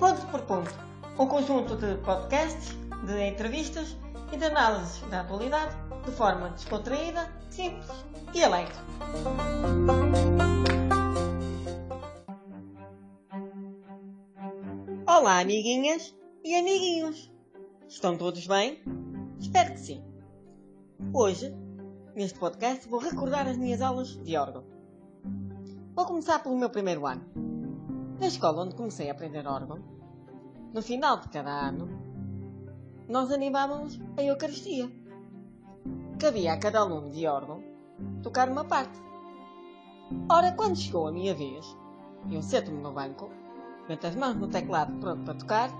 Ponto por Ponto, um conjunto de podcasts, de entrevistas e de análises da atualidade de forma descontraída, simples e alegre. Olá, amiguinhas e amiguinhos! Estão todos bem? Espero que sim. Hoje, neste podcast, vou recordar as minhas aulas de órgão. Vou começar pelo meu primeiro ano. Na escola onde comecei a aprender órgão, no final de cada ano, nós animávamos a Eucaristia. Cabia a cada aluno de órgão tocar uma parte. Ora, quando chegou a minha vez, eu sento-me no banco, meto as mãos no teclado pronto para tocar,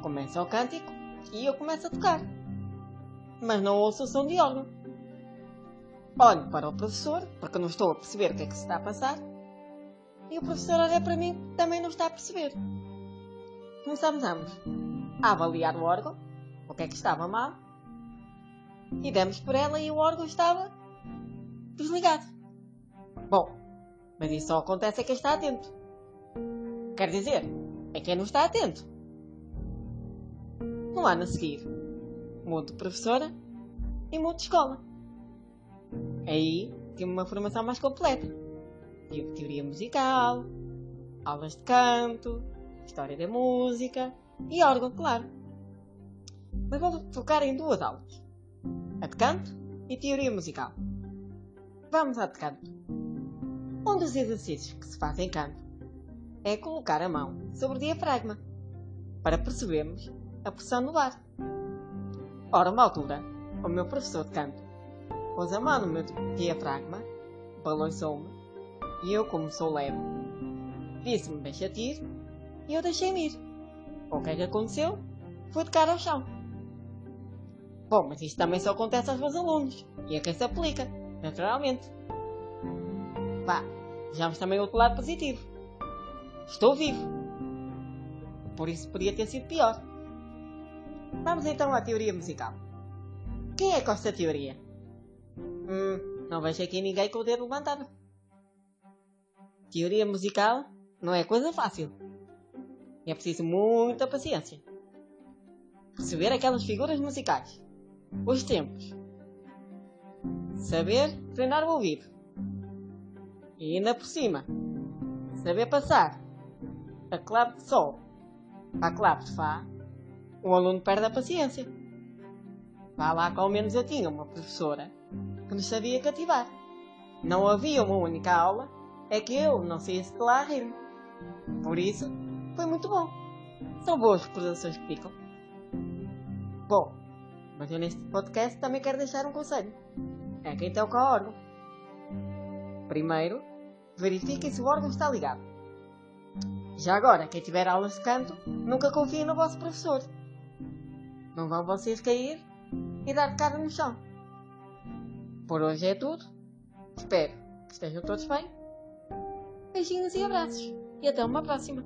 começa o cântico e eu começo a tocar. Mas não ouço o som de órgão. Olho para o professor, porque não estou a perceber o que é que se está a passar, e o professor olha para mim também não está a perceber. Começamos ambos a avaliar o órgão, o que é que estava mal, e demos por ela e o órgão estava desligado. Bom, mas isso só acontece a quem está atento. Quer dizer, é quem não está atento. No ano a seguir, mudo de professora e mudo de escola. Aí tive uma formação mais completa. Teoria musical, aulas de canto, história da música e órgão, claro. Mas vou focar em duas aulas: a de canto e teoria musical. Vamos à de canto. Um dos exercícios que se faz em canto é colocar a mão sobre o diafragma para percebermos a pressão no ar. Ora, uma altura, o meu professor de canto pôs a mão no meu diafragma, balançou-me e eu, como sou leve, disse-me deixa-te ir e eu deixei-me ir. O que é que aconteceu? Foi de cara ao chão. Bom, mas isto também só acontece aos meus alunos e a quem se aplica, naturalmente. Vá, vejamos também outro lado positivo. Estou vivo. Por isso podia ter sido pior. Vamos então à teoria musical. Quem é que gosta da teoria? Hum, não vejo aqui ninguém com o dedo levantado. Teoria musical não é coisa fácil. É preciso muita paciência. Perceber aquelas figuras musicais. Os tempos. Saber treinar o ouvido. E ainda por cima, saber passar a clave de Sol para a clave de Fá, o aluno perde a paciência. Vá lá que ao menos eu tinha uma professora que nos sabia cativar. Não havia uma única aula é que eu não sei se lá rir. Por isso, foi muito bom. São boas recordações que ficam. Bom, mas eu neste podcast também quero deixar um conselho. É quem toca o órgão. Primeiro, verifiquem se o órgão está ligado. Já agora, quem tiver aulas de canto, nunca confie no vosso professor. Não vão vocês cair e dar de cara no chão. Por hoje é tudo. Espero que estejam todos bem Beijinhos e abraços. E até uma próxima.